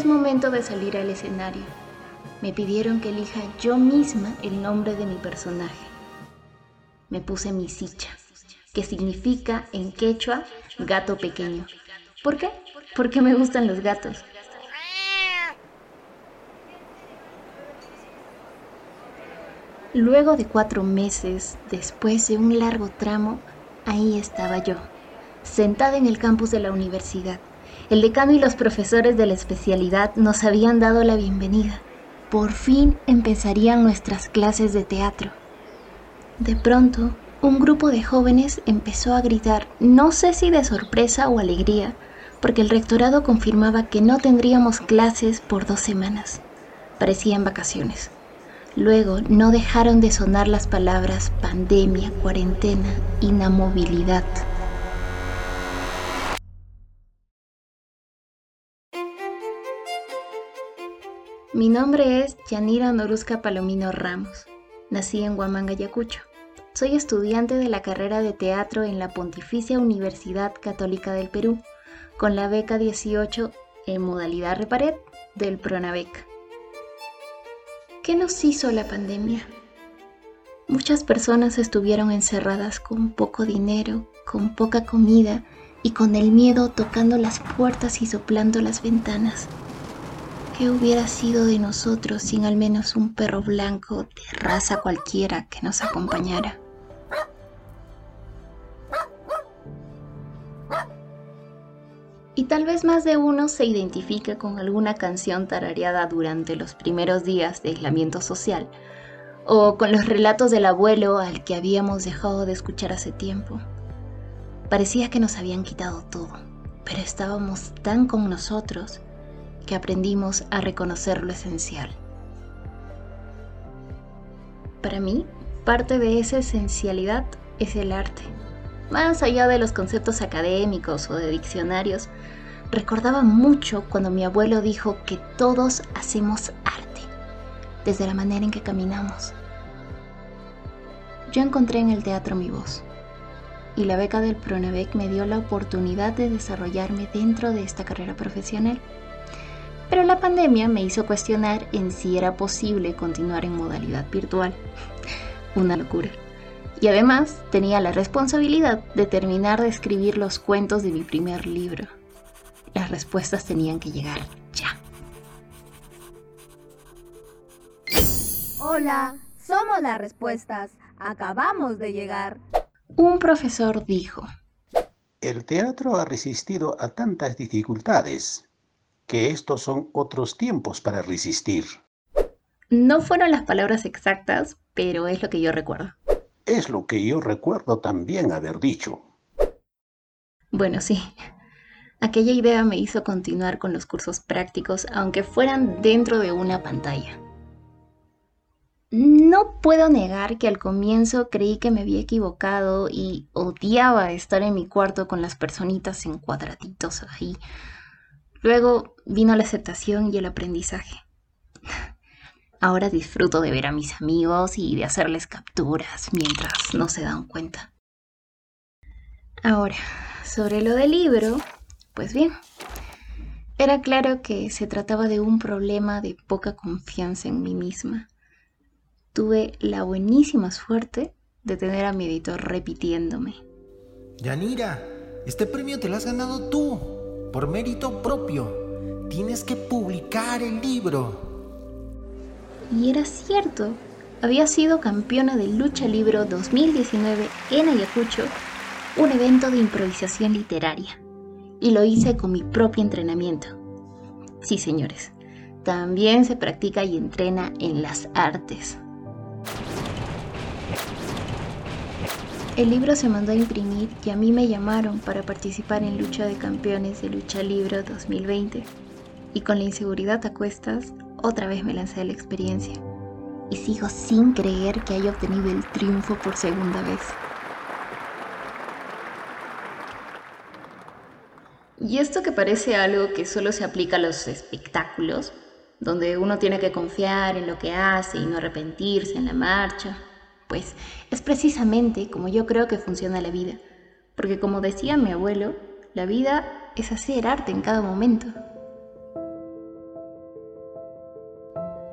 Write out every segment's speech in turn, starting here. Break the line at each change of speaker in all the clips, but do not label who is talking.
es momento de salir al escenario. Me pidieron que elija yo misma el nombre de mi personaje. Me puse mi sicha, que significa en quechua gato pequeño. ¿Por qué? Porque me gustan los gatos. Luego de cuatro meses, después de un largo tramo, ahí estaba yo, sentada en el campus de la universidad. El decano y los profesores de la especialidad nos habían dado la bienvenida. Por fin empezarían nuestras clases de teatro. De pronto, un grupo de jóvenes empezó a gritar, no sé si de sorpresa o alegría, porque el rectorado confirmaba que no tendríamos clases por dos semanas. Parecían vacaciones. Luego no dejaron de sonar las palabras pandemia, cuarentena, inamovilidad. Mi nombre es Yanira Noruzca Palomino Ramos. Nací en Huamanga, Ayacucho. Soy estudiante de la carrera de teatro en la Pontificia Universidad Católica del Perú, con la beca 18 en modalidad Repared del Pronavec. ¿Qué nos hizo la pandemia? Muchas personas estuvieron encerradas con poco dinero, con poca comida y con el miedo tocando las puertas y soplando las ventanas. ¿Qué hubiera sido de nosotros sin al menos un perro blanco de raza cualquiera que nos acompañara? Y tal vez más de uno se identifique con alguna canción tarareada durante los primeros días de aislamiento social, o con los relatos del abuelo al que habíamos dejado de escuchar hace tiempo. Parecía que nos habían quitado todo, pero estábamos tan con nosotros que aprendimos a reconocer lo esencial. Para mí, parte de esa esencialidad es el arte más allá de los conceptos académicos o de diccionarios, recordaba mucho cuando mi abuelo dijo que todos hacemos arte, desde la manera en que caminamos. Yo encontré en el teatro mi voz y la beca del Pronavec me dio la oportunidad de desarrollarme dentro de esta carrera profesional. Pero la pandemia me hizo cuestionar en si era posible continuar en modalidad virtual. Una locura y además tenía la responsabilidad de terminar de escribir los cuentos de mi primer libro. Las respuestas tenían que llegar ya.
Hola, somos las respuestas. Acabamos de llegar.
Un profesor dijo,
El teatro ha resistido a tantas dificultades que estos son otros tiempos para resistir.
No fueron las palabras exactas, pero es lo que yo recuerdo.
Es lo que yo recuerdo también haber dicho.
Bueno, sí. Aquella idea me hizo continuar con los cursos prácticos, aunque fueran dentro de una pantalla. No puedo negar que al comienzo creí que me había equivocado y odiaba estar en mi cuarto con las personitas en cuadraditos ahí. Luego vino la aceptación y el aprendizaje. Ahora disfruto de ver a mis amigos y de hacerles capturas mientras no se dan cuenta. Ahora, sobre lo del libro, pues bien, era claro que se trataba de un problema de poca confianza en mí misma. Tuve la buenísima suerte de tener a mi editor repitiéndome.
Yanira, este premio te lo has ganado tú, por mérito propio. Tienes que publicar el libro.
Y era cierto, había sido campeona de lucha libro 2019 en Ayacucho, un evento de improvisación literaria. Y lo hice con mi propio entrenamiento. Sí, señores, también se practica y entrena en las artes. El libro se mandó a imprimir y a mí me llamaron para participar en Lucha de Campeones de Lucha Libro 2020. Y con la inseguridad a cuestas, otra vez me lancé a la experiencia y sigo sin creer que haya obtenido el triunfo por segunda vez. Y esto que parece algo que solo se aplica a los espectáculos, donde uno tiene que confiar en lo que hace y no arrepentirse en la marcha, pues es precisamente como yo creo que funciona la vida. Porque como decía mi abuelo, la vida es hacer arte en cada momento.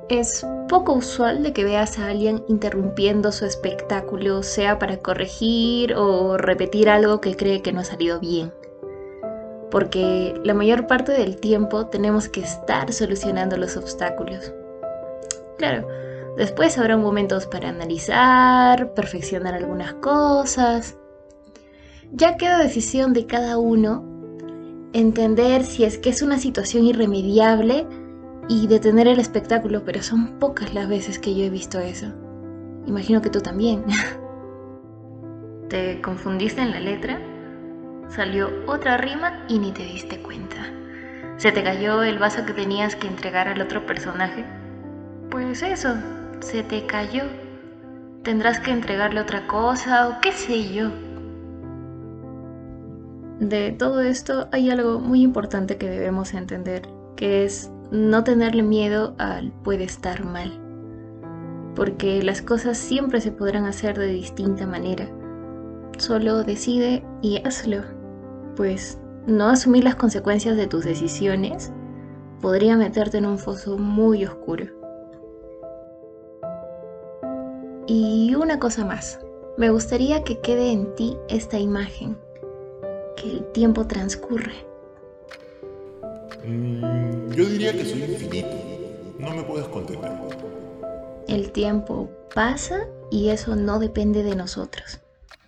Es poco usual de que veas a alguien interrumpiendo su espectáculo, sea para corregir o repetir algo que cree que no ha salido bien. Porque la mayor parte del tiempo tenemos que estar solucionando los obstáculos. Claro, después habrá momentos para analizar, perfeccionar algunas cosas. Ya queda decisión de cada uno entender si es que es una situación irremediable y detener el espectáculo, pero son pocas las veces que yo he visto eso. Imagino que tú también. ¿Te confundiste en la letra? Salió otra rima y ni te diste cuenta. ¿Se te cayó el vaso que tenías que entregar al otro personaje? Pues eso, se te cayó. Tendrás que entregarle otra cosa o qué sé yo. De todo esto hay algo muy importante que debemos entender, que es no tenerle miedo al puede estar mal, porque las cosas siempre se podrán hacer de distinta manera. Solo decide y hazlo, pues no asumir las consecuencias de tus decisiones podría meterte en un foso muy oscuro. Y una cosa más, me gustaría que quede en ti esta imagen, que el tiempo transcurre
Mm, yo diría que soy infinito. No me puedes contener.
El tiempo pasa y eso no depende de nosotros.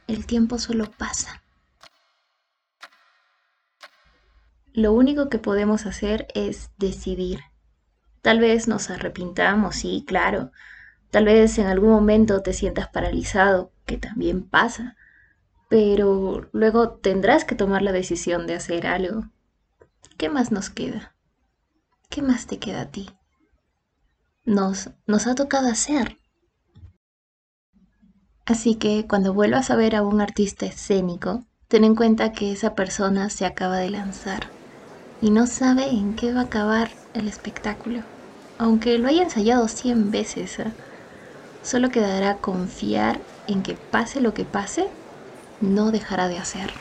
El tiempo solo pasa. Lo único que podemos hacer es decidir. Tal vez nos arrepintamos, sí, claro. Tal vez en algún momento te sientas paralizado, que también pasa. Pero luego tendrás que tomar la decisión de hacer algo. ¿qué más nos queda? ¿Qué más te queda a ti? Nos, nos ha tocado hacer. Así que cuando vuelvas a ver a un artista escénico, ten en cuenta que esa persona se acaba de lanzar y no sabe en qué va a acabar el espectáculo. Aunque lo haya ensayado cien veces, ¿eh? Solo quedará confiar en que pase lo que pase, no dejará de hacer.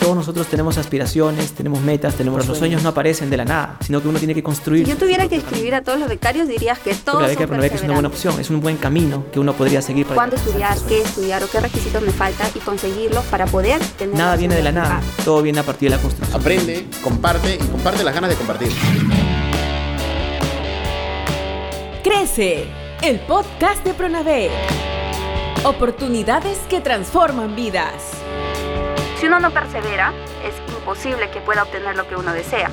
todos nosotros tenemos aspiraciones, tenemos metas, tenemos los sueños no aparecen de la nada, sino que uno tiene que construir.
Si yo tuviera que escribir a todos los becarios, dirías que todos
la beca, son es una buena opción, es un buen camino que uno podría seguir para
¿Cuándo estudiar? ¿Qué estudiar? ¿O qué requisitos me faltan? Y conseguirlos para poder tener...
Nada viene de la nada, todo viene a partir de la construcción.
Aprende, comparte y comparte las ganas de compartir.
Crece, el podcast de Pronavé. Oportunidades que transforman vidas.
Si uno no persevera, es imposible que pueda obtener lo que uno desea.